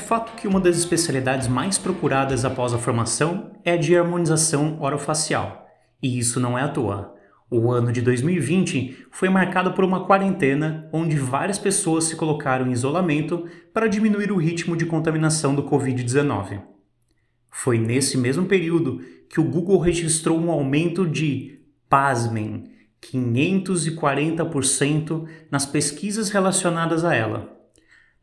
fato que uma das especialidades mais procuradas após a formação é a de harmonização orofacial, e isso não é à toa. O ano de 2020 foi marcado por uma quarentena onde várias pessoas se colocaram em isolamento para diminuir o ritmo de contaminação do Covid-19. Foi nesse mesmo período que o Google registrou um aumento de, pasmem, 540% nas pesquisas relacionadas a ela.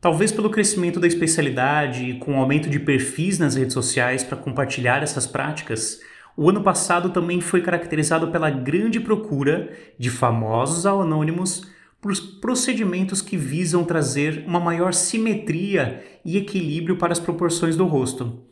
Talvez pelo crescimento da especialidade e com o aumento de perfis nas redes sociais para compartilhar essas práticas, o ano passado também foi caracterizado pela grande procura de famosos anônimos por procedimentos que visam trazer uma maior simetria e equilíbrio para as proporções do rosto.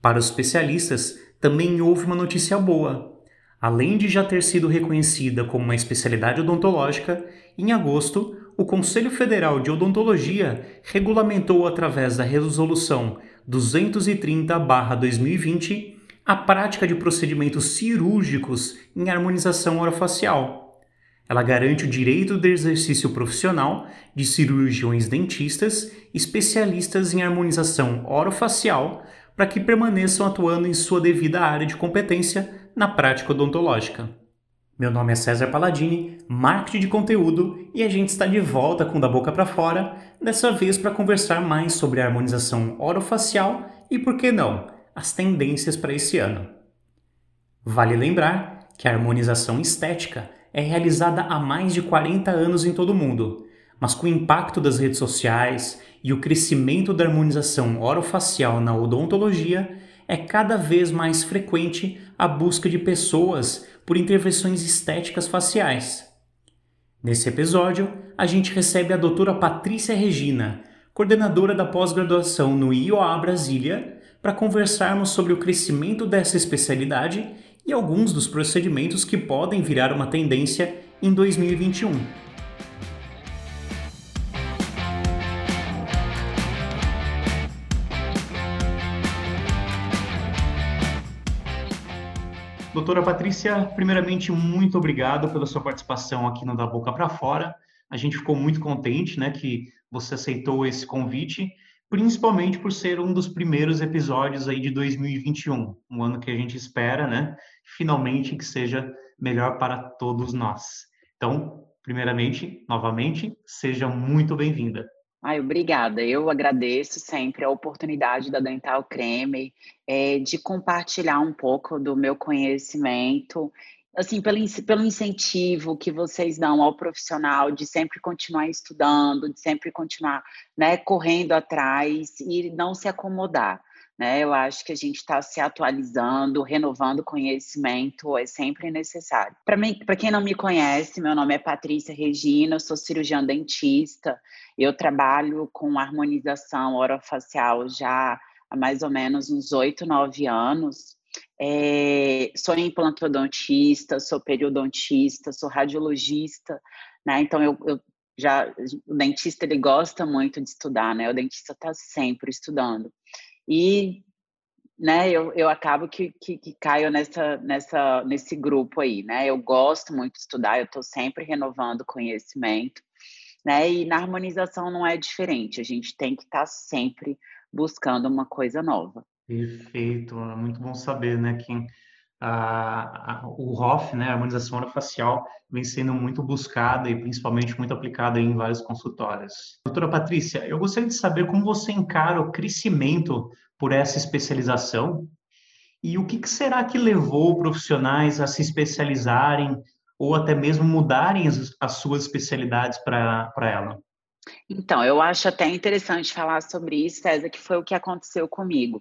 Para os especialistas, também houve uma notícia boa. Além de já ter sido reconhecida como uma especialidade odontológica, em agosto, o Conselho Federal de Odontologia regulamentou através da Resolução 230-2020 a prática de procedimentos cirúrgicos em harmonização orofacial. Ela garante o direito de exercício profissional de cirurgiões dentistas especialistas em harmonização orofacial para que permaneçam atuando em sua devida área de competência na prática odontológica. Meu nome é César Palladini, marketing de conteúdo, e a gente está de volta com Da Boca para Fora, dessa vez para conversar mais sobre a harmonização orofacial e, por que não, as tendências para esse ano. Vale lembrar que a harmonização estética é realizada há mais de 40 anos em todo o mundo, mas com o impacto das redes sociais e o crescimento da harmonização orofacial na odontologia, é cada vez mais frequente a busca de pessoas por intervenções estéticas faciais. Nesse episódio, a gente recebe a doutora Patrícia Regina, coordenadora da pós-graduação no IOA Brasília, para conversarmos sobre o crescimento dessa especialidade e alguns dos procedimentos que podem virar uma tendência em 2021. Doutora Patrícia, primeiramente, muito obrigado pela sua participação aqui no Da Boca para Fora. A gente ficou muito contente né, que você aceitou esse convite principalmente por ser um dos primeiros episódios aí de 2021, um ano que a gente espera, né, finalmente que seja melhor para todos nós. Então, primeiramente, novamente, seja muito bem-vinda. Ai, obrigada. Eu agradeço sempre a oportunidade da Dental Creme é, de compartilhar um pouco do meu conhecimento assim, pelo, pelo incentivo que vocês dão ao profissional de sempre continuar estudando, de sempre continuar né, correndo atrás e não se acomodar. Né? Eu acho que a gente está se atualizando, renovando conhecimento, é sempre necessário. Para quem não me conhece, meu nome é Patrícia Regina, eu sou cirurgiã dentista, eu trabalho com harmonização orofacial já há mais ou menos uns oito, nove anos. É, sou implantodontista, sou periodontista, sou radiologista, né? Então eu, eu já o dentista ele gosta muito de estudar, né? O dentista está sempre estudando e né, eu, eu acabo que, que, que, caio nessa, nessa, nesse grupo aí, né? Eu gosto muito de estudar, eu estou sempre renovando conhecimento, né? E na harmonização não é diferente, a gente tem que estar tá sempre buscando uma coisa nova. Perfeito, é muito bom saber, né, que a, a, o ROF, né, a harmonização orofacial, vem sendo muito buscada e principalmente muito aplicada em vários consultórios. Doutora Patrícia, eu gostaria de saber como você encara o crescimento por essa especialização e o que, que será que levou profissionais a se especializarem ou até mesmo mudarem as, as suas especialidades para ela? Então, eu acho até interessante falar sobre isso, César, que foi o que aconteceu comigo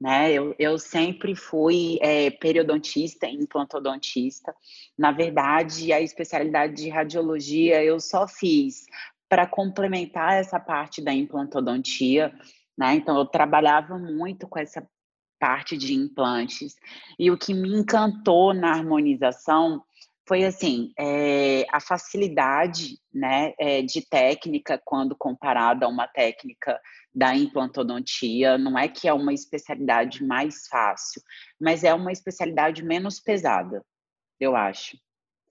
né? Eu, eu sempre fui é, periodontista, implantodontista. Na verdade, a especialidade de radiologia eu só fiz para complementar essa parte da implantodontia, né? Então, eu trabalhava muito com essa parte de implantes. E o que me encantou na harmonização foi assim é, a facilidade né, é, de técnica quando comparada a uma técnica da implantodontia. Não é que é uma especialidade mais fácil, mas é uma especialidade menos pesada, eu acho.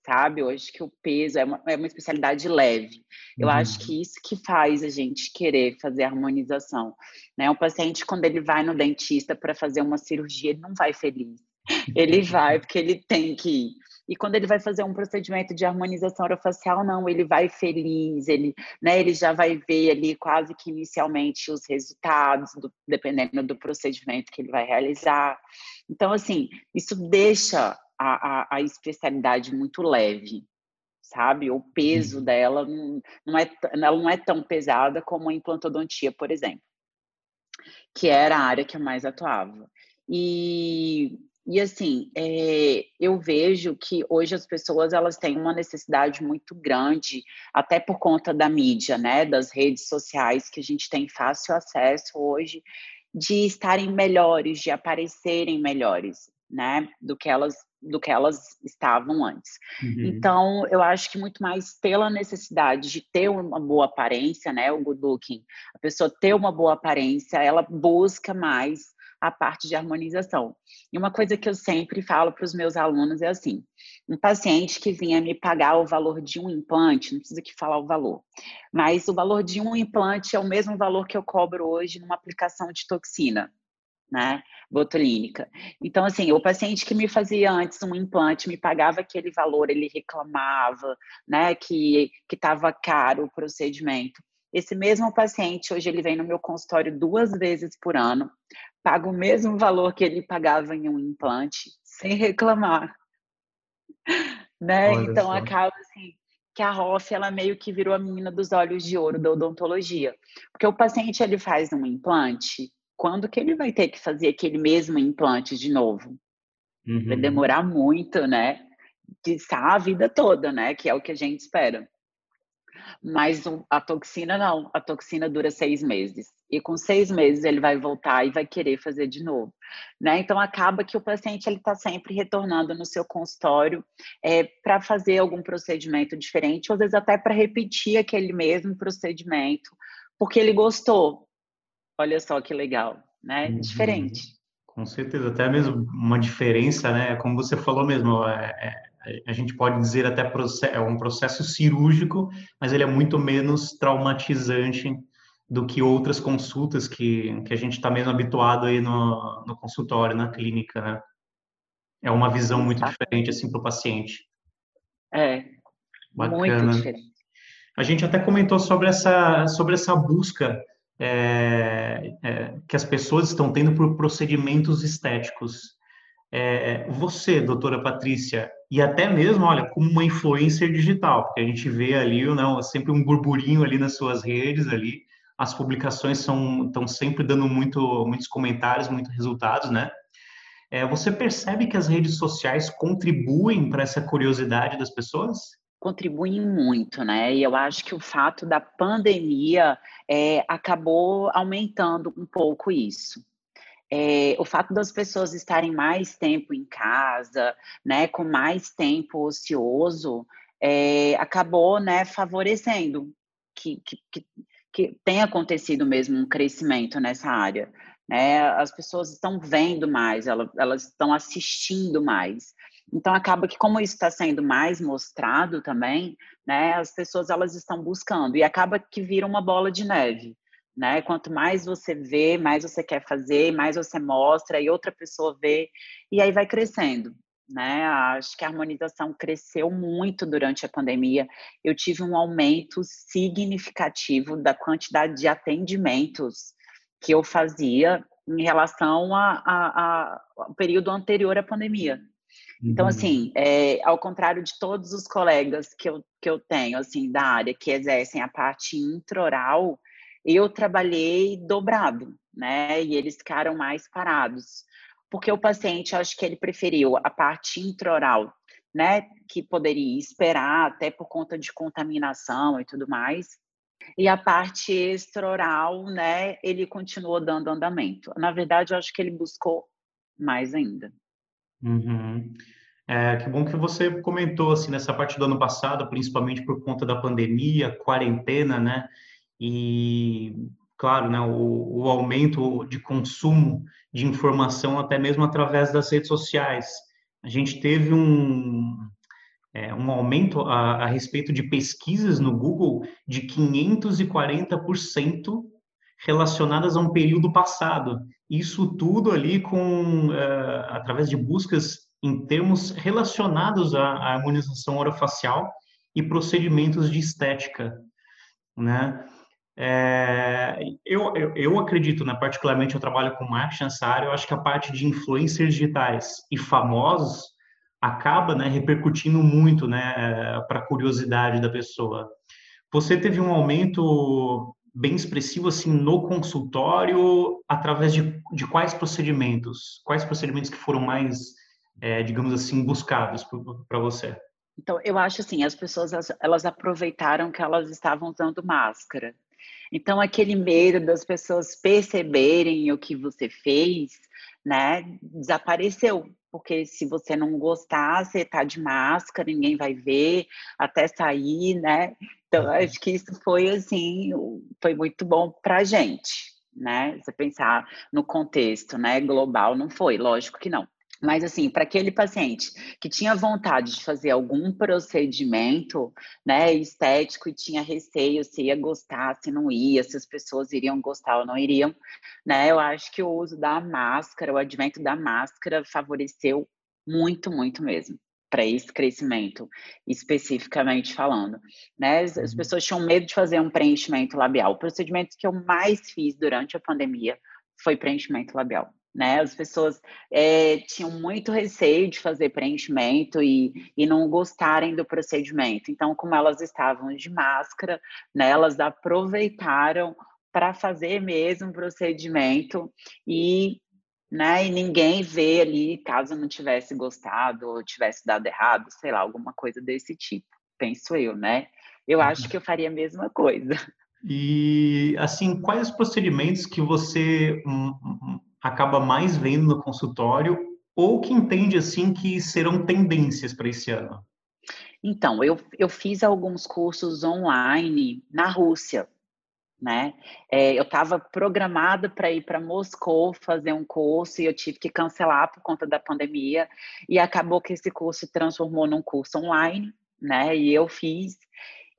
sabe? Eu acho que o peso é uma, é uma especialidade leve. Eu uhum. acho que isso que faz a gente querer fazer harmonização. Né? O paciente, quando ele vai no dentista para fazer uma cirurgia, ele não vai feliz. Ele vai porque ele tem que ir. E quando ele vai fazer um procedimento de harmonização orofacial, não, ele vai feliz, ele, né, ele já vai ver ali quase que inicialmente os resultados, do, dependendo do procedimento que ele vai realizar. Então, assim, isso deixa a, a, a especialidade muito leve, sabe? O peso uhum. dela não, não, é, ela não é tão pesada como a implantodontia, por exemplo, que era a área que eu mais atuava. E, e assim, é, eu vejo que hoje as pessoas elas têm uma necessidade muito grande, até por conta da mídia, né, das redes sociais que a gente tem fácil acesso hoje, de estarem melhores, de aparecerem melhores, né, do que elas do que elas estavam antes. Uhum. Então, eu acho que muito mais pela necessidade de ter uma boa aparência, né, o good looking, a pessoa ter uma boa aparência, ela busca mais a parte de harmonização. E uma coisa que eu sempre falo para os meus alunos é assim: um paciente que vinha me pagar o valor de um implante, não precisa que falar o valor, mas o valor de um implante é o mesmo valor que eu cobro hoje numa aplicação de toxina né, botulínica. Então, assim, o paciente que me fazia antes um implante me pagava aquele valor, ele reclamava, né, que estava caro o procedimento. Esse mesmo paciente hoje ele vem no meu consultório duas vezes por ano, paga o mesmo valor que ele pagava em um implante, sem reclamar, né? Olha então só. acaba assim que a Hoff ela meio que virou a menina dos olhos de ouro da odontologia, porque o paciente ele faz um implante quando que ele vai ter que fazer aquele mesmo implante de novo? Uhum. Vai demorar muito, né? De a vida toda, né? Que é o que a gente espera. Mas a toxina não, a toxina dura seis meses. E com seis meses ele vai voltar e vai querer fazer de novo. Né? Então acaba que o paciente ele está sempre retornando no seu consultório é, para fazer algum procedimento diferente, ou às vezes até para repetir aquele mesmo procedimento, porque ele gostou, Olha só que legal, né? Uhum. Diferente. Com certeza, até mesmo uma diferença, né? Como você falou mesmo, é, é, a gente pode dizer até é um processo cirúrgico, mas ele é muito menos traumatizante do que outras consultas que, que a gente está mesmo habituado aí no, no consultório, na clínica, né? É uma visão muito diferente assim para o paciente. É, Bacana. muito diferente. A gente até comentou sobre essa sobre essa busca é, é, que as pessoas estão tendo por procedimentos estéticos. É, você, doutora Patrícia, e até mesmo, olha, como uma influencer digital, porque a gente vê ali, não, sempre um burburinho ali nas suas redes ali, as publicações são estão sempre dando muito, muitos comentários, muitos resultados, né? É, você percebe que as redes sociais contribuem para essa curiosidade das pessoas? contribuem muito, né? E eu acho que o fato da pandemia é, acabou aumentando um pouco isso. É, o fato das pessoas estarem mais tempo em casa, né, com mais tempo ocioso, é, acabou, né, favorecendo que, que, que, que tenha acontecido mesmo um crescimento nessa área. Né? As pessoas estão vendo mais, elas, elas estão assistindo mais. Então acaba que como isso está sendo mais mostrado também, né, as pessoas elas estão buscando e acaba que vira uma bola de neve, né? Quanto mais você vê, mais você quer fazer, mais você mostra e outra pessoa vê e aí vai crescendo, né? Acho que a harmonização cresceu muito durante a pandemia. Eu tive um aumento significativo da quantidade de atendimentos que eu fazia em relação ao período anterior à pandemia. Então, uhum. assim, é, ao contrário de todos os colegas que eu, que eu tenho, assim, da área, que exercem a parte introral, eu trabalhei dobrado, né? E eles ficaram mais parados. Porque o paciente, acho que ele preferiu a parte introral, né? Que poderia esperar, até por conta de contaminação e tudo mais. E a parte extraoral, né? Ele continuou dando andamento. Na verdade, eu acho que ele buscou mais ainda. Uhum. É, que bom que você comentou assim nessa parte do ano passado, principalmente por conta da pandemia, quarentena, né? E claro, né, o, o aumento de consumo de informação até mesmo através das redes sociais. A gente teve um, é, um aumento a, a respeito de pesquisas no Google de 540% relacionadas a um período passado. Isso tudo ali com uh, através de buscas em termos relacionados à, à harmonização orofacial e procedimentos de estética, né? É, eu, eu, eu, acredito, né, particularmente eu trabalho com marketing nessa área, eu acho que a parte de influencers digitais e famosos acaba né, repercutindo muito né, para a curiosidade da pessoa. Você teve um aumento bem expressivo assim no consultório através de, de quais procedimentos? Quais procedimentos que foram mais, é, digamos assim, buscados para você? Então, eu acho assim, as pessoas elas aproveitaram que elas estavam usando máscara. Então, aquele medo das pessoas perceberem o que você fez, né, desapareceu. Porque se você não gostar, você tá de máscara, ninguém vai ver até sair, né? Então, acho que isso foi assim, foi muito bom para a gente, né? Você pensar no contexto, né, global, não foi, lógico que não. Mas, assim, para aquele paciente que tinha vontade de fazer algum procedimento né, estético e tinha receio se ia gostar, se não ia, se as pessoas iriam gostar ou não iriam, né, eu acho que o uso da máscara, o advento da máscara favoreceu muito, muito mesmo para esse crescimento, especificamente falando. Né? As, as uhum. pessoas tinham medo de fazer um preenchimento labial. O procedimento que eu mais fiz durante a pandemia foi preenchimento labial né? As pessoas é, tinham muito receio de fazer preenchimento e, e não gostarem do procedimento. Então, como elas estavam de máscara, né, elas aproveitaram para fazer mesmo o procedimento e, né, e ninguém vê ali caso não tivesse gostado ou tivesse dado errado, sei lá, alguma coisa desse tipo, penso eu, né? Eu acho uhum. que eu faria a mesma coisa. E, assim, quais os procedimentos que você hum, hum, acaba mais vendo no consultório ou que entende assim que serão tendências para esse ano? Então, eu, eu fiz alguns cursos online na Rússia, né? É, eu estava programada para ir para Moscou fazer um curso e eu tive que cancelar por conta da pandemia e acabou que esse curso se transformou num curso online, né? E eu fiz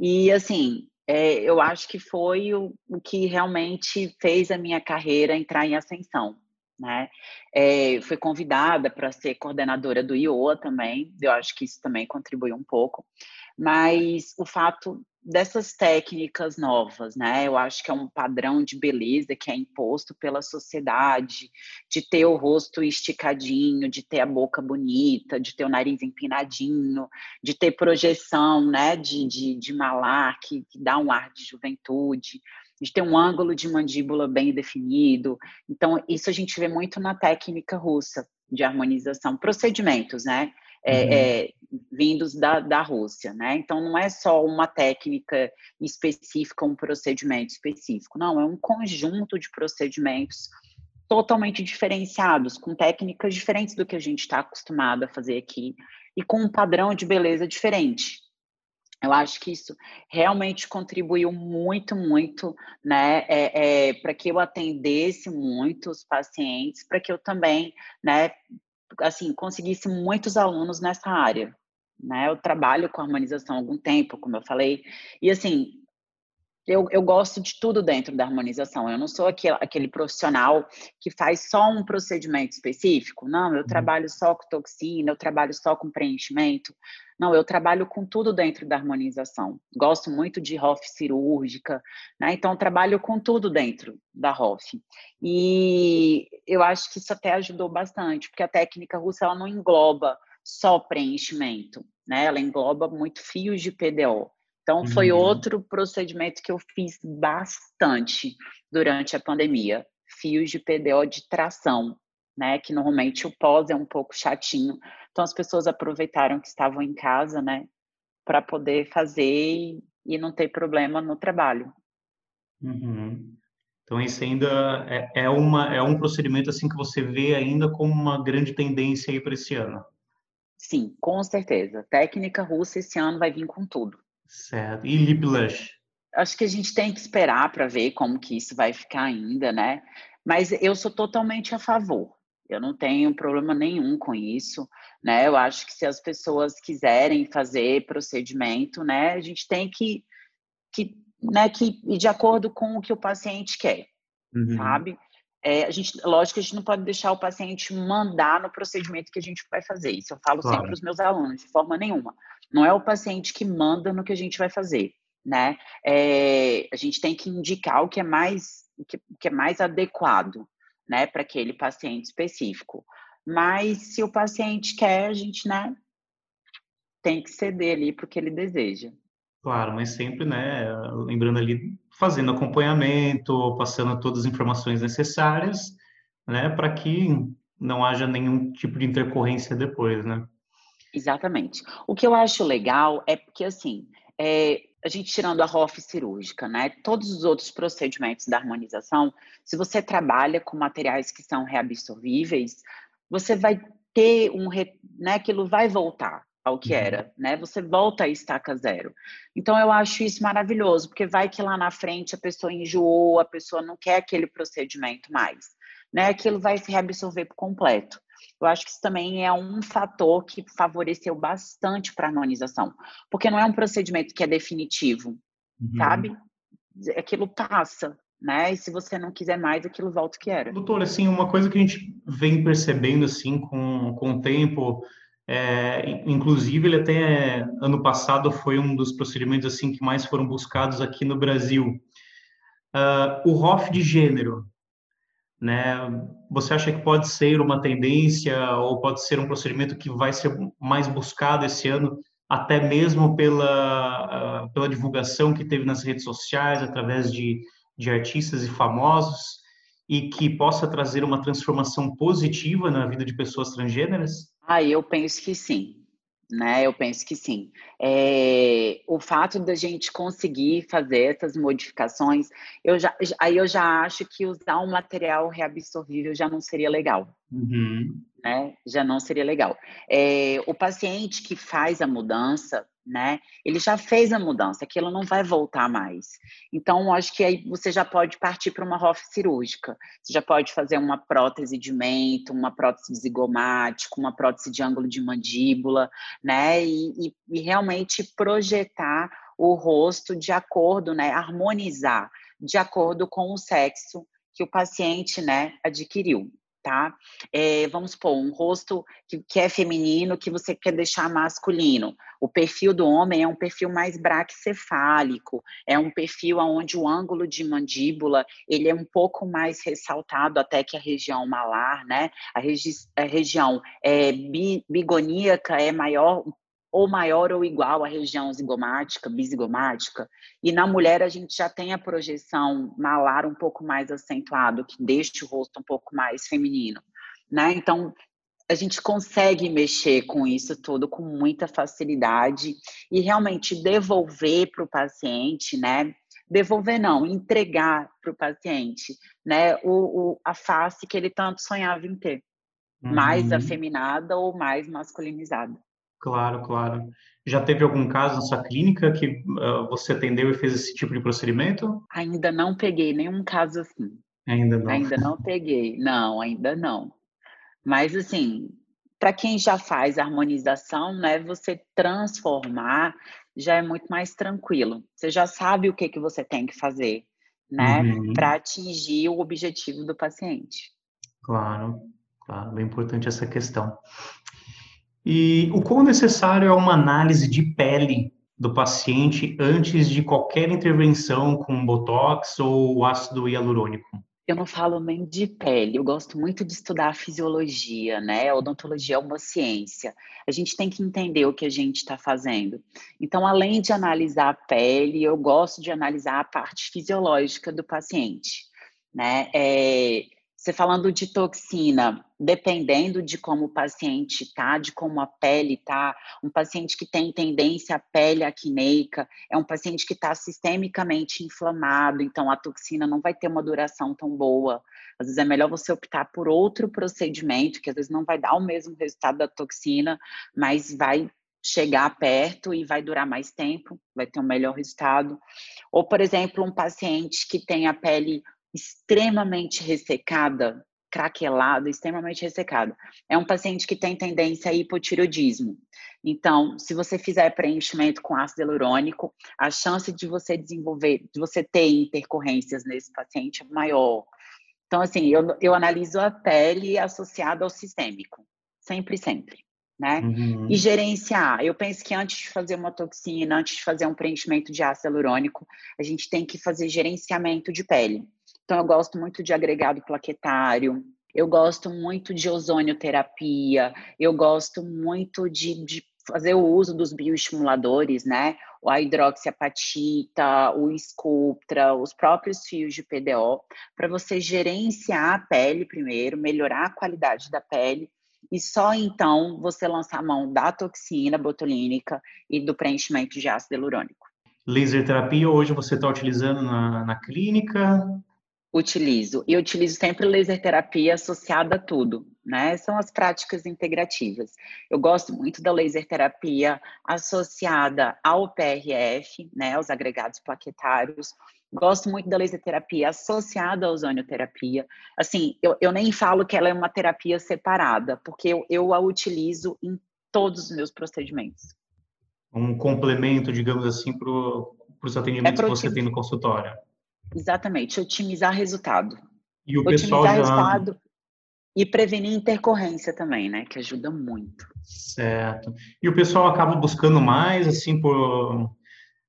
e assim é, eu acho que foi o, o que realmente fez a minha carreira entrar em ascensão, né? É, fui convidada para ser coordenadora do IOA também, eu acho que isso também contribuiu um pouco, mas o fato dessas técnicas novas, né? Eu acho que é um padrão de beleza que é imposto pela sociedade, de ter o rosto esticadinho, de ter a boca bonita, de ter o nariz empinadinho, de ter projeção, né? De, de, de malar que, que dá um ar de juventude de ter um ângulo de mandíbula bem definido. Então, isso a gente vê muito na técnica russa de harmonização, procedimentos, né? É, uhum. é, vindos da, da Rússia, né? Então, não é só uma técnica específica, um procedimento específico, não, é um conjunto de procedimentos totalmente diferenciados, com técnicas diferentes do que a gente está acostumado a fazer aqui e com um padrão de beleza diferente. Eu acho que isso realmente contribuiu muito, muito, né, é, é, para que eu atendesse muitos pacientes, para que eu também, né, assim, conseguisse muitos alunos nessa área, né? Eu trabalho com harmonização há algum tempo, como eu falei, e assim, eu, eu gosto de tudo dentro da harmonização. Eu não sou aquele, aquele profissional que faz só um procedimento específico. Não, eu uhum. trabalho só com toxina, eu trabalho só com preenchimento. Não, eu trabalho com tudo dentro da harmonização. Gosto muito de ROF cirúrgica, né? Então, trabalho com tudo dentro da ROF. E eu acho que isso até ajudou bastante, porque a técnica russa ela não engloba só preenchimento, né? Ela engloba muito fios de PDO. Então, foi uhum. outro procedimento que eu fiz bastante durante a pandemia. Fios de PDO de tração, né? Que normalmente o pós é um pouco chatinho. Então, as pessoas aproveitaram que estavam em casa, né? Para poder fazer e, não ter problema no trabalho. Uhum. Então, isso ainda é, é, uma, é um procedimento assim que você vê ainda como uma grande tendência aí para esse ano. Sim, com certeza. Técnica russa esse ano vai vir com tudo. Certo. E lip blush? Acho que a gente tem que esperar para ver como que isso vai ficar ainda, né? Mas eu sou totalmente a favor, Eu não tenho problema nenhum com isso, né? Eu acho que se as pessoas quiserem fazer procedimento, né, a gente tem que, que né, que ir de acordo com o que o paciente quer, uhum. sabe? É, a gente, lógico que a gente não pode deixar o paciente mandar no procedimento que a gente vai fazer. Isso eu falo claro. sempre para os meus alunos, de forma nenhuma. Não é o paciente que manda no que a gente vai fazer, né? É, a gente tem que indicar o que é mais, o que, o que é mais adequado, né, para aquele paciente específico. Mas se o paciente quer, a gente, né, tem que ceder ali para o que ele deseja. Claro, mas sempre, né, lembrando ali, fazendo acompanhamento, passando todas as informações necessárias, né, para que não haja nenhum tipo de intercorrência depois, né? Exatamente. O que eu acho legal é porque, assim, é, a gente tirando a ROF cirúrgica, né, todos os outros procedimentos da harmonização, se você trabalha com materiais que são reabsorvíveis, você vai ter um, né, aquilo vai voltar ao que uhum. era, né? Você volta a estaca zero. Então eu acho isso maravilhoso, porque vai que lá na frente a pessoa enjoou, a pessoa não quer aquele procedimento mais, né? Aquilo vai se reabsorver por completo. Eu acho que isso também é um fator que favoreceu bastante para a harmonização, porque não é um procedimento que é definitivo, uhum. sabe? Aquilo passa, né? E se você não quiser mais, aquilo volta o que era. Doutor, assim, uma coisa que a gente vem percebendo assim com, com o tempo, é, inclusive, ele até ano passado foi um dos procedimentos assim que mais foram buscados aqui no Brasil. Uh, o ROF de gênero, né? Você acha que pode ser uma tendência ou pode ser um procedimento que vai ser mais buscado esse ano, até mesmo pela, uh, pela divulgação que teve nas redes sociais, através de, de artistas e famosos, e que possa trazer uma transformação positiva na vida de pessoas transgêneras? Ah, eu penso que sim, né? Eu penso que sim. É, o fato da gente conseguir fazer essas modificações, eu já, aí eu já acho que usar um material reabsorvível já não seria legal. Uhum. Né? Já não seria legal. É, o paciente que faz a mudança, né? Ele já fez a mudança, aquilo não vai voltar mais. Então, acho que aí você já pode partir para uma ROF cirúrgica. Você já pode fazer uma prótese de mento, uma prótese de zigomático, uma prótese de ângulo de mandíbula, né? E, e, e realmente projetar o rosto de acordo, né? Harmonizar de acordo com o sexo que o paciente, né, adquiriu tá? É, vamos supor, um rosto que, que, é feminino que você quer deixar masculino. O perfil do homem é um perfil mais braquicefálico, é um perfil onde o ângulo de mandíbula ele é um pouco mais ressaltado até que a região malar, né? A, regi a região é, bi bigoníaca é maior, ou maior ou igual à região zigomática, bizigomática. E na mulher a gente já tem a projeção malar um pouco mais acentuado, que deixa o rosto um pouco mais feminino, né? Então, a gente consegue mexer com isso tudo com muita facilidade e realmente devolver para o paciente, né? Devolver não, entregar para o paciente, né? O, o, a face que ele tanto sonhava em ter, uhum. mais afeminada ou mais masculinizada. Claro, claro. Já teve algum caso na sua clínica que uh, você atendeu e fez esse tipo de procedimento? Ainda não peguei nenhum caso assim. Ainda não. Ainda não peguei. Não, ainda não. Mas assim, para quem já faz harmonização, né, você transformar já é muito mais tranquilo. Você já sabe o que que você tem que fazer, né, uhum. para atingir o objetivo do paciente. Claro, claro, bem importante essa questão. E o quão necessário é uma análise de pele do paciente antes de qualquer intervenção com botox ou ácido hialurônico? Eu não falo nem de pele, eu gosto muito de estudar a fisiologia, né? A odontologia é uma ciência. A gente tem que entender o que a gente está fazendo. Então, além de analisar a pele, eu gosto de analisar a parte fisiológica do paciente, né? É, você falando de toxina, dependendo de como o paciente está, de como a pele está, um paciente que tem tendência à pele acneica, é um paciente que está sistemicamente inflamado, então a toxina não vai ter uma duração tão boa. Às vezes é melhor você optar por outro procedimento, que às vezes não vai dar o mesmo resultado da toxina, mas vai chegar perto e vai durar mais tempo, vai ter um melhor resultado. Ou, por exemplo, um paciente que tem a pele extremamente ressecada, craquelado, extremamente ressecado. É um paciente que tem tendência a hipotireoidismo. Então, se você fizer preenchimento com ácido hialurônico, a chance de você desenvolver, de você ter intercorrências nesse paciente é maior. Então, assim, eu, eu analiso a pele associada ao sistêmico. Sempre, sempre. Né? Uhum. E gerenciar. Eu penso que antes de fazer uma toxina, antes de fazer um preenchimento de ácido hialurônico, a gente tem que fazer gerenciamento de pele. Então, eu gosto muito de agregado plaquetário, eu gosto muito de ozonioterapia, eu gosto muito de, de fazer o uso dos bioestimuladores, né? A hidroxiapatita, o Sculptra, os próprios fios de PDO, para você gerenciar a pele primeiro, melhorar a qualidade da pele e só então você lançar a mão da toxina botulínica e do preenchimento de ácido hialurônico. Laser terapia hoje você está utilizando na, na clínica? Utilizo. E utilizo sempre laser terapia associada a tudo, né? São as práticas integrativas. Eu gosto muito da laser terapia associada ao PRF, né? Aos agregados plaquetários. Gosto muito da laser terapia associada à ozonioterapia. Assim, eu, eu nem falo que ela é uma terapia separada, porque eu, eu a utilizo em todos os meus procedimentos. Um complemento, digamos assim, para os atendimentos é que você tem no consultório. Exatamente, otimizar resultado. E o otimizar pessoal já... resultado e prevenir intercorrência também, né? Que ajuda muito. Certo. E o pessoal acaba buscando mais, assim, por,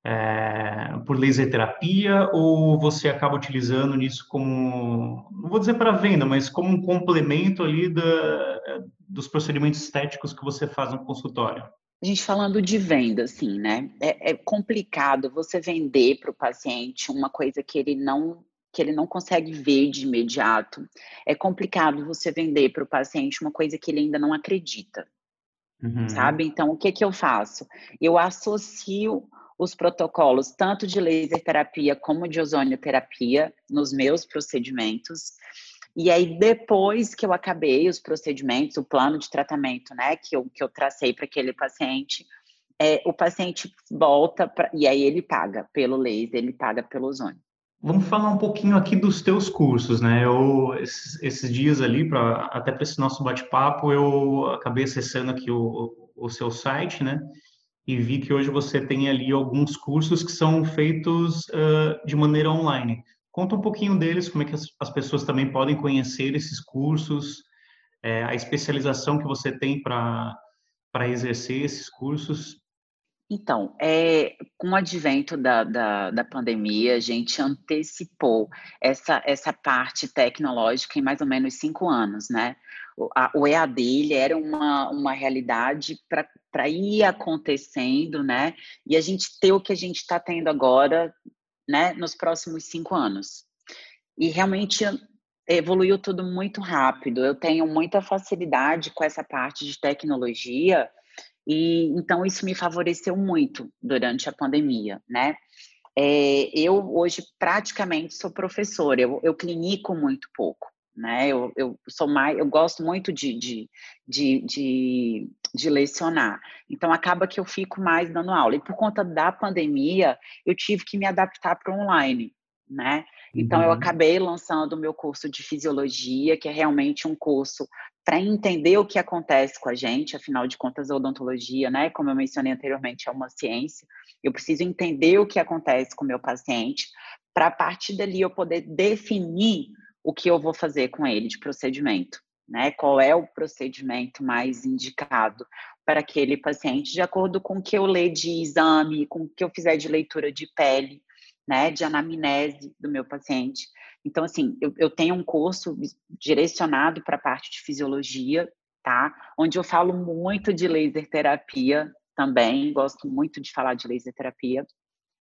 é, por laser terapia, ou você acaba utilizando nisso como, não vou dizer para venda, mas como um complemento ali da, dos procedimentos estéticos que você faz no consultório? A gente falando de venda, assim, né? É, é complicado você vender para o paciente uma coisa que ele não que ele não consegue ver de imediato. É complicado você vender para o paciente uma coisa que ele ainda não acredita, uhum. sabe? Então, o que que eu faço? Eu associo os protocolos tanto de laser terapia como de ozonioterapia nos meus procedimentos e aí, depois que eu acabei os procedimentos, o plano de tratamento, né, que eu, que eu tracei para aquele paciente, é, o paciente volta pra, e aí ele paga pelo laser, ele paga pelo ozônio. Vamos falar um pouquinho aqui dos teus cursos, né? Eu, esses, esses dias ali, pra, até para esse nosso bate-papo, eu acabei acessando aqui o, o seu site, né? E vi que hoje você tem ali alguns cursos que são feitos uh, de maneira online. Conta um pouquinho deles, como é que as, as pessoas também podem conhecer esses cursos, é, a especialização que você tem para exercer esses cursos. Então, é, com o advento da, da, da, pandemia, a gente antecipou essa, essa parte tecnológica em mais ou menos cinco anos, né? O, a, o EAD ele era uma, uma realidade para ir acontecendo, né? E a gente ter o que a gente está tendo agora né, nos próximos cinco anos. E realmente evoluiu tudo muito rápido. Eu tenho muita facilidade com essa parte de tecnologia e então isso me favoreceu muito durante a pandemia, né? É, eu hoje praticamente sou professora, eu, eu clinico muito pouco né? Eu, eu sou mais, eu gosto muito de, de, de, de, de lecionar. Então acaba que eu fico mais dando aula. E por conta da pandemia, eu tive que me adaptar para o online, né? Então uhum. eu acabei lançando o meu curso de fisiologia, que é realmente um curso para entender o que acontece com a gente, afinal de contas, a odontologia, né? Como eu mencionei anteriormente, é uma ciência. Eu preciso entender o que acontece com o meu paciente, para a partir dali eu poder definir o que eu vou fazer com ele de procedimento, né? Qual é o procedimento mais indicado para aquele paciente, de acordo com o que eu ler de exame, com o que eu fizer de leitura de pele, né? De anamnese do meu paciente. Então, assim, eu, eu tenho um curso direcionado para a parte de fisiologia, tá? Onde eu falo muito de laser terapia também, gosto muito de falar de laser terapia,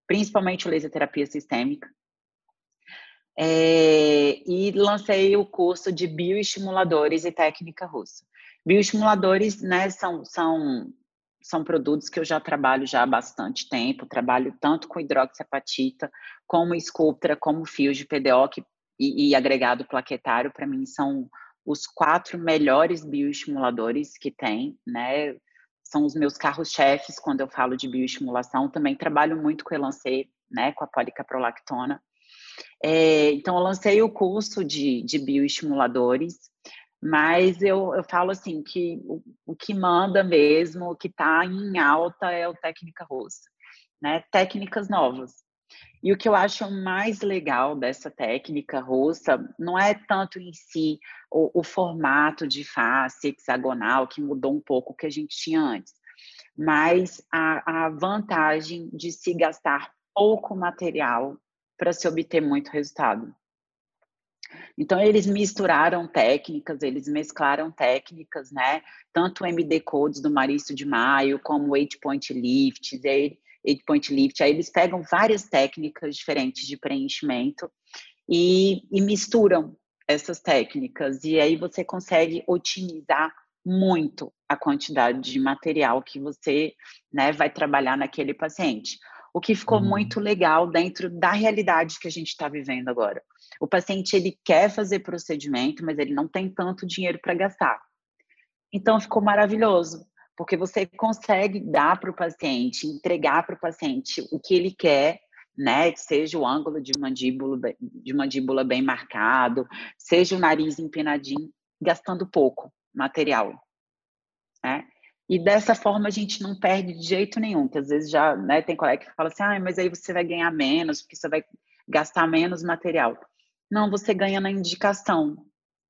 principalmente laser terapia sistêmica, é, e lancei o curso de bioestimuladores e técnica russa. Bioestimuladores, né, são, são, são produtos que eu já trabalho já há bastante tempo, trabalho tanto com hidroxiapatita, como Sculptra, como fios de PDO que, e, e agregado plaquetário, para mim são os quatro melhores bioestimuladores que tem, né, são os meus carros-chefes quando eu falo de bioestimulação, também trabalho muito com Elancê, né, com a policaprolactona, É, então, eu lancei o curso de, de bioestimuladores, mas eu, eu falo assim que o, o que manda mesmo, o que está em alta é o técnica russa, né? Técnicas novas. E o que eu acho mais legal dessa técnica russa não é tanto em si o, o formato de face hexagonal, que mudou um pouco o que a gente tinha antes, mas a, a vantagem de se gastar pouco material para se obter muito resultado. Então, eles misturaram técnicas, eles mesclaram técnicas, né? Tanto o MD Codes do Marício de Maio, como o Eight Point Lift, Eight Point Lift. Aí eles pegam várias técnicas diferentes de preenchimento e, e misturam essas técnicas. E aí você consegue otimizar muito a quantidade de material que você né, vai trabalhar naquele paciente. O que ficou uhum. muito legal dentro da realidade que a gente está vivendo agora. O paciente ele quer fazer procedimento, mas ele não tem tanto dinheiro para gastar. Então ficou maravilhoso, porque você consegue dar para o paciente, entregar para o paciente o que ele quer, né? Seja o ângulo de mandíbula, de mandíbula bem marcado, seja o nariz empinadinho, gastando pouco material, né? E dessa forma a gente não perde de jeito nenhum, que às vezes já né, tem colega que fala assim, ah, mas aí você vai ganhar menos, porque você vai gastar menos material. Não, você ganha na indicação,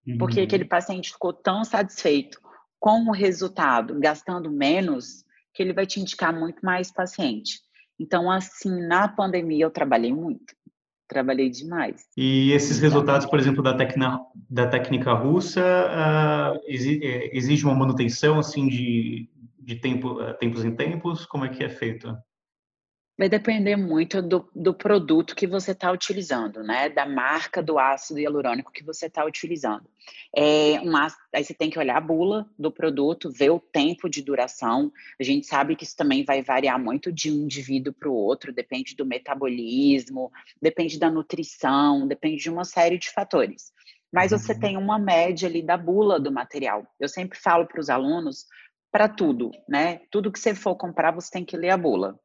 uhum. porque aquele paciente ficou tão satisfeito com o resultado, gastando menos, que ele vai te indicar muito mais paciente. Então, assim, na pandemia eu trabalhei muito, trabalhei demais. E esses resultados, por exemplo, da, tecna, da técnica russa, uh, exige uma manutenção, assim, de, de tempo, uh, tempos em tempos? Como é que é feito? Vai depender muito do, do produto que você está utilizando, né? Da marca do ácido hialurônico que você está utilizando. É um aí você tem que olhar a bula do produto, ver o tempo de duração. A gente sabe que isso também vai variar muito de um indivíduo para o outro, depende do metabolismo, depende da nutrição, depende de uma série de fatores. Mas você uhum. tem uma média ali da bula do material. Eu sempre falo para os alunos, para tudo, né? Tudo que você for comprar, você tem que ler a bula.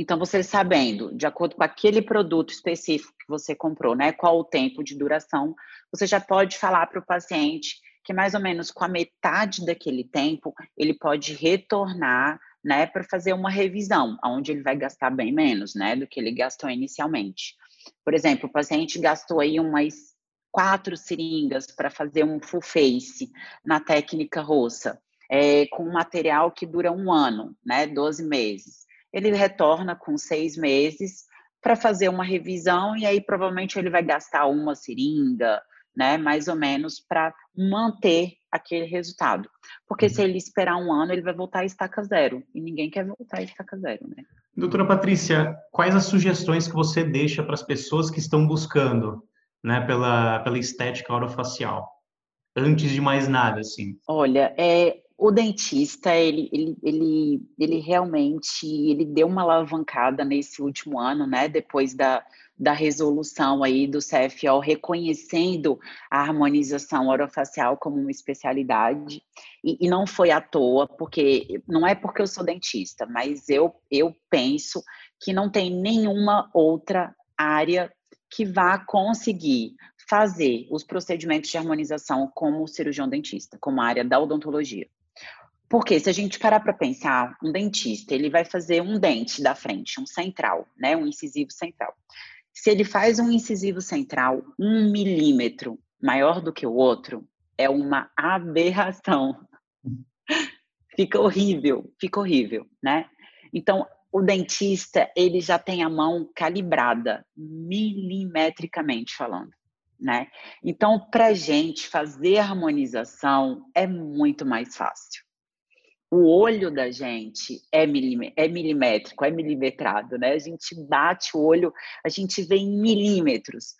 Então, você sabendo, de acordo com aquele produto específico que você comprou, né, qual o tempo de duração, você já pode falar para o paciente que mais ou menos com a metade daquele tempo ele pode retornar, né, para fazer uma revisão, onde ele vai gastar bem menos, né, do que ele gastou inicialmente. Por exemplo, o paciente gastou aí umas quatro seringas para fazer um full face na técnica roça, é, com um material que dura um ano, né, 12 meses ele retorna com seis meses para fazer uma revisão e aí provavelmente ele vai gastar uma seringa, né, mais ou menos, para manter aquele resultado. Porque se uhum. ele esperar um ano, ele vai voltar a estaca zero. E ninguém quer voltar a estaca zero, né? Doutora Patrícia, quais as sugestões que você deixa para as pessoas que estão buscando, né, pela, pela estética orofacial? Antes de mais nada, assim. Olha, é, o dentista, ele, ele, ele, ele realmente ele deu uma alavancada nesse último ano, né? Depois da, da resolução aí do CFO reconhecendo a harmonização orofacial como uma especialidade. E, e, não foi à toa, porque não é porque eu sou dentista, mas eu, eu penso que não tem nenhuma outra área que vá conseguir fazer os procedimentos de harmonização como cirurgião dentista, como a área da odontologia. Porque se a gente parar para pensar, um dentista, ele vai fazer um dente da frente, um central, né, um incisivo central. Se ele faz um incisivo central um milímetro maior do que o outro, é uma aberração. fica horrível, fica horrível, né? Então, o dentista, ele já tem a mão calibrada, milimetricamente falando, né? Então, para gente fazer harmonização é muito mais fácil o olho da gente é, é milimétrico, é milimetrado, né? A gente bate o olho, a gente vê em milímetros.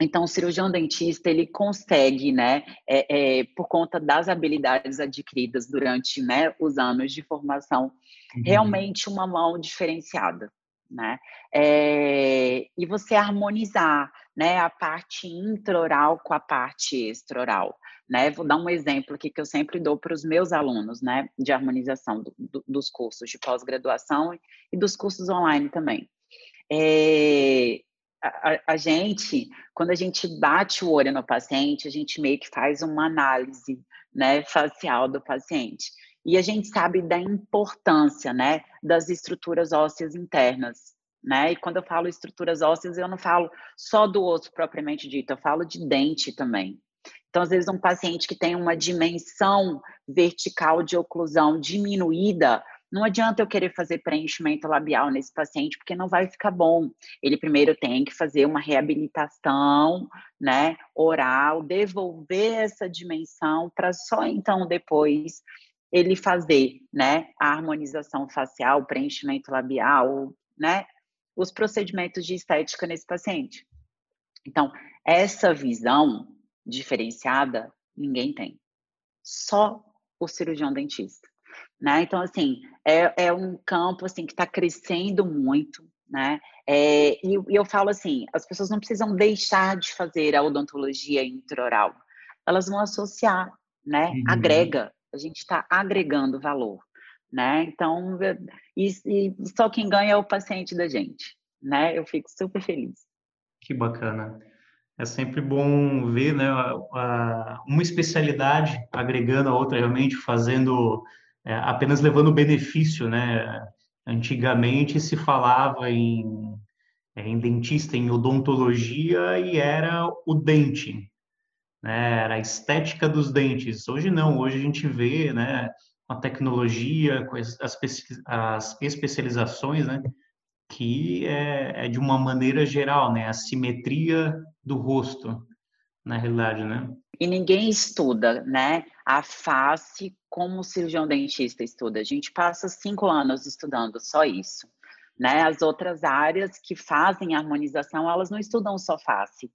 Então, o cirurgião dentista, ele consegue, né, é, é, por conta das habilidades adquiridas durante né, os anos de formação, uhum. realmente uma mão diferenciada, né? É, e você harmonizar, né, a parte intraoral com a parte extraoral né? Vou dar um exemplo aqui que eu sempre dou para os meus alunos, né, de harmonização do, do, dos cursos de pós-graduação e dos cursos online também. É, a, a, gente, quando a gente bate o olho no paciente, a gente meio que faz uma análise, né, facial do paciente. E a gente sabe da importância, né, das estruturas ósseas internas, né? E quando eu falo estruturas ósseas, eu não falo só do osso propriamente dito, eu falo de dente também. Então, às vezes, um paciente que tem uma dimensão vertical de oclusão diminuída, não adianta eu querer fazer preenchimento labial nesse paciente, porque não vai ficar bom. Ele primeiro tem que fazer uma reabilitação, né, oral, devolver essa dimensão para só então depois ele fazer, né, a harmonização facial, preenchimento labial, né, os procedimentos de estética nesse paciente. Então, essa visão diferenciada ninguém tem. Só o cirurgião dentista. Né? Então, assim, é, é um campo assim que está crescendo muito, né? É, e, e, eu falo assim, as pessoas não precisam deixar de fazer a odontologia intraoral, elas vão associar, né? Uhum. Agrega, a gente está agregando valor, né? Então, e, e só quem ganha é o paciente da gente, né? Eu fico super feliz. Que bacana. É sempre bom ver, né, uma especialidade agregando a outra, realmente fazendo é, apenas levando benefício, né? Antigamente se falava em, é, em dentista, em odontologia e era o dente, né? Era a estética dos dentes. Hoje não, hoje a gente vê, né? A tecnologia, as, as especializações, né? Que é, é de uma maneira geral, né? A simetria do rosto, na realidade, né? E ninguém estuda, né? A face como o cirurgião dentista estuda. A gente passa cinco anos estudando só isso. Né? As outras áreas que fazem harmonização, elas não estudam só face,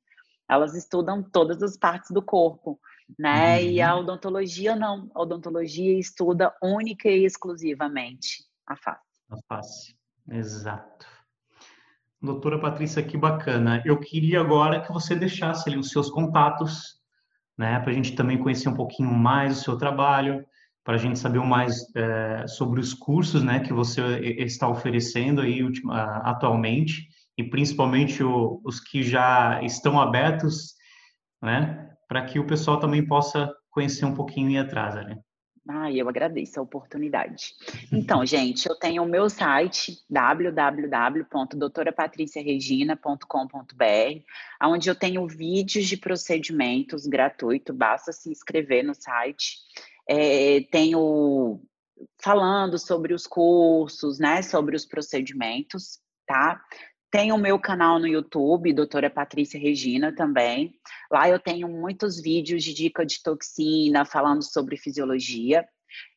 elas estudam todas as partes do corpo, né? Uhum. E a odontologia não. A odontologia estuda única e exclusivamente a face. A face, exato. Doutora Patrícia, que bacana. Eu queria agora que você deixasse ali os seus contatos, né, para a gente também conhecer um pouquinho mais o seu trabalho, para a gente saber mais é, sobre os cursos né, que você está oferecendo aí atualmente e principalmente o, os que já estão abertos, né, para que o pessoal também possa conhecer um pouquinho e atrás, né? Ah, eu agradeço a oportunidade. Então, gente, eu tenho o meu site www.doutorapatriciaregina.com.br, onde eu tenho vídeos de procedimentos gratuito, basta se inscrever no site. É, tenho falando sobre os cursos, né, sobre os procedimentos, tá? Tenho o meu canal no YouTube, doutora Patrícia Regina também. Lá eu tenho muitos vídeos de dica de toxina, falando sobre fisiologia.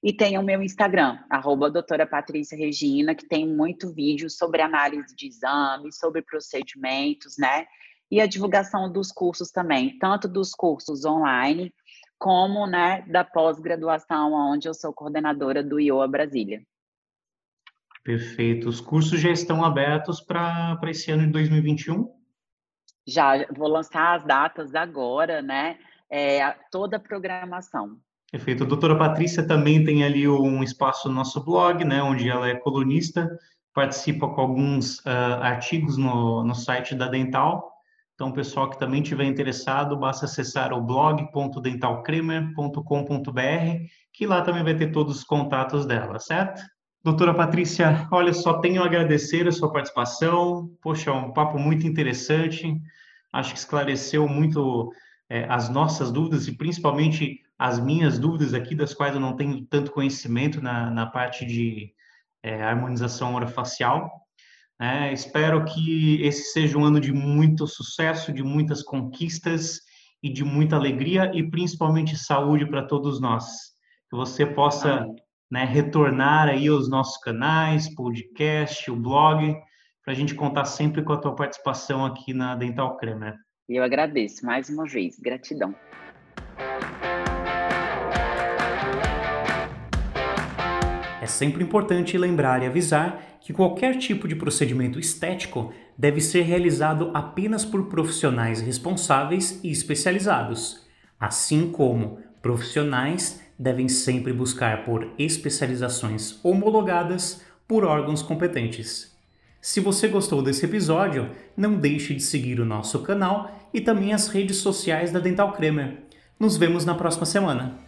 E tenho o meu Instagram, arroba doutora Patrícia Regina, que tem muito vídeo sobre análise de exames, sobre procedimentos, né? E a divulgação dos cursos também, tanto dos cursos online como né, da pós-graduação, onde eu sou coordenadora do IOA Brasília. Perfeito. Os cursos já estão abertos para esse ano de 2021? Já, vou lançar as datas agora, né? É, toda a programação. Perfeito. A doutora Patrícia também tem ali um espaço no nosso blog, né, onde ela é colunista, participa com alguns uh, artigos no, no site da Dental. Então, pessoal que também tiver interessado, basta acessar o blog.dentalcremer.com.br, que lá também vai ter todos os contatos dela, certo? Doutora Patrícia, olha, só tenho a agradecer a sua participação. Poxa, um papo muito interessante. Acho que esclareceu muito é, as nossas dúvidas e principalmente as minhas dúvidas aqui, das quais eu não tenho tanto conhecimento na, na parte de é, harmonização orofacial. É, espero que esse seja um ano de muito sucesso, de muitas conquistas e de muita alegria e principalmente saúde para todos nós. Que você possa né, retornar aí aos nossos canais, podcast, o blog, para a gente contar sempre com a tua participação aqui na Dental Cremer. Eu agradeço mais uma vez, gratidão. É sempre importante lembrar e avisar que qualquer tipo de procedimento estético deve ser realizado apenas por profissionais responsáveis e especializados, assim como profissionais devem sempre buscar por especializações homologadas por órgãos competentes. Se você gostou desse episódio, não deixe de seguir o nosso canal e também as redes sociais da Dental Cremer. Nos vemos na próxima semana.